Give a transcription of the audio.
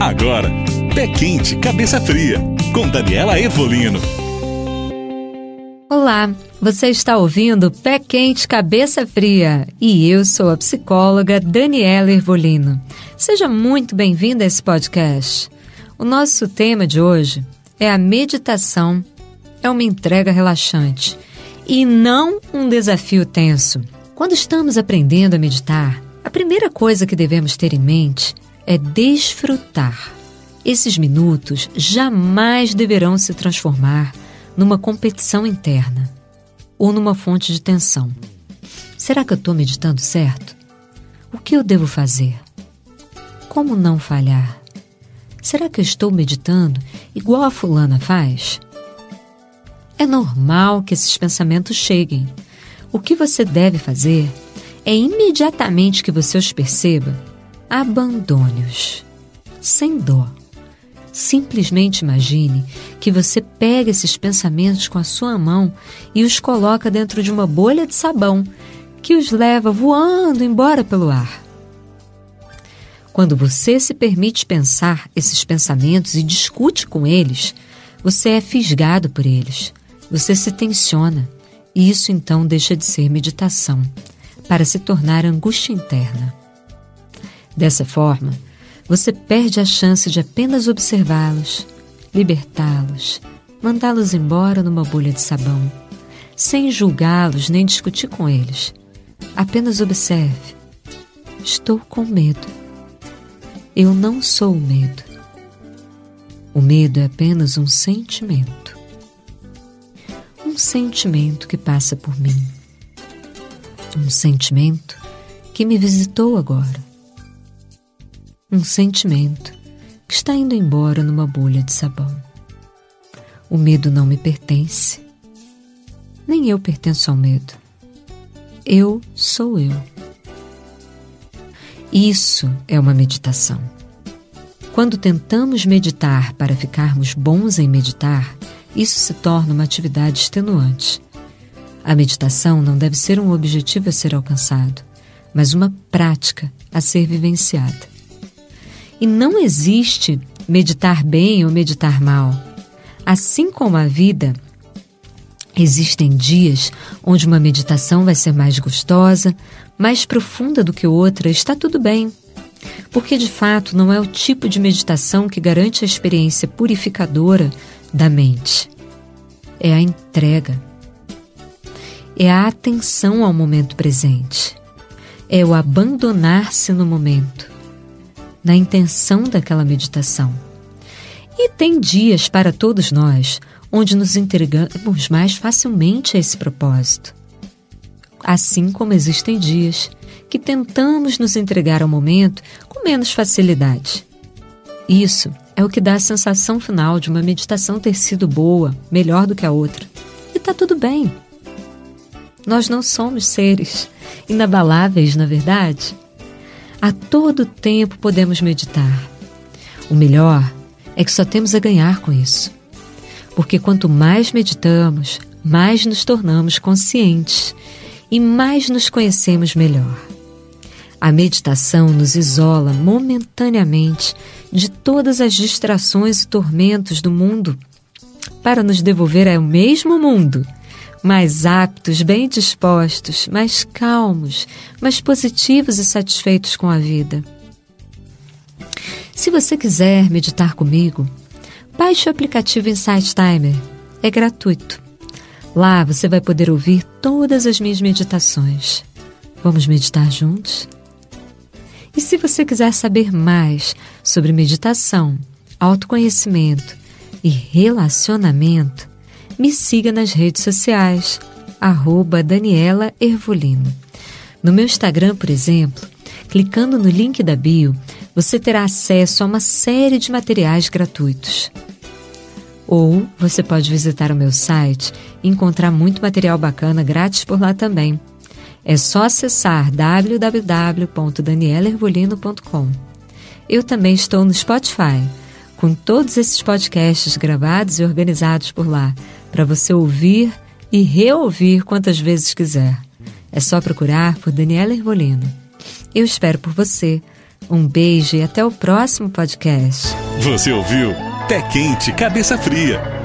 Agora, Pé Quente, Cabeça Fria, com Daniela Evolino. Olá, você está ouvindo Pé Quente, Cabeça Fria e eu sou a psicóloga Daniela Ervolino. Seja muito bem-vinda a esse podcast. O nosso tema de hoje é a meditação. É uma entrega relaxante e não um desafio tenso. Quando estamos aprendendo a meditar, a primeira coisa que devemos ter em mente é desfrutar. Esses minutos jamais deverão se transformar numa competição interna ou numa fonte de tensão. Será que eu estou meditando certo? O que eu devo fazer? Como não falhar? Será que eu estou meditando igual a fulana faz? É normal que esses pensamentos cheguem. O que você deve fazer é imediatamente que você os perceba, abandone-os, sem dó. Simplesmente imagine que você pega esses pensamentos com a sua mão e os coloca dentro de uma bolha de sabão que os leva voando embora pelo ar. Quando você se permite pensar esses pensamentos e discute com eles, você é fisgado por eles, você se tensiona, e isso então deixa de ser meditação, para se tornar angústia interna. Dessa forma, você perde a chance de apenas observá-los, libertá-los, mandá-los embora numa bolha de sabão, sem julgá-los nem discutir com eles. Apenas observe. Estou com medo. Eu não sou o medo. O medo é apenas um sentimento. Um sentimento que passa por mim. Um sentimento que me visitou agora um sentimento que está indo embora numa bolha de sabão. O medo não me pertence, nem eu pertenço ao medo. Eu sou eu. Isso é uma meditação. Quando tentamos meditar para ficarmos bons em meditar, isso se torna uma atividade extenuante. A meditação não deve ser um objetivo a ser alcançado, mas uma prática a ser vivenciada. E não existe meditar bem ou meditar mal. Assim como a vida, existem dias onde uma meditação vai ser mais gostosa, mais profunda do que outra, está tudo bem. Porque de fato não é o tipo de meditação que garante a experiência purificadora da mente. É a entrega. É a atenção ao momento presente. É o abandonar-se no momento na intenção daquela meditação. E tem dias para todos nós onde nos entregamos mais facilmente a esse propósito. Assim como existem dias que tentamos nos entregar ao momento com menos facilidade. Isso é o que dá a sensação final de uma meditação ter sido boa, melhor do que a outra. E está tudo bem. Nós não somos seres inabaláveis, na verdade. A todo tempo podemos meditar. O melhor é que só temos a ganhar com isso. Porque quanto mais meditamos, mais nos tornamos conscientes e mais nos conhecemos melhor. A meditação nos isola momentaneamente de todas as distrações e tormentos do mundo para nos devolver ao mesmo mundo mais aptos, bem dispostos, mais calmos, mais positivos e satisfeitos com a vida. Se você quiser meditar comigo, baixe o aplicativo Insight Timer. É gratuito. Lá você vai poder ouvir todas as minhas meditações. Vamos meditar juntos? E se você quiser saber mais sobre meditação, autoconhecimento e relacionamento, me siga nas redes sociais, arroba Daniela Ervolino. No meu Instagram, por exemplo, clicando no link da bio, você terá acesso a uma série de materiais gratuitos. Ou você pode visitar o meu site e encontrar muito material bacana grátis por lá também. É só acessar www.danielervolino.com. Eu também estou no Spotify, com todos esses podcasts gravados e organizados por lá para você ouvir e reouvir quantas vezes quiser. É só procurar por Daniela Ervolino. Eu espero por você. Um beijo e até o próximo podcast. Você ouviu Pé Quente, Cabeça Fria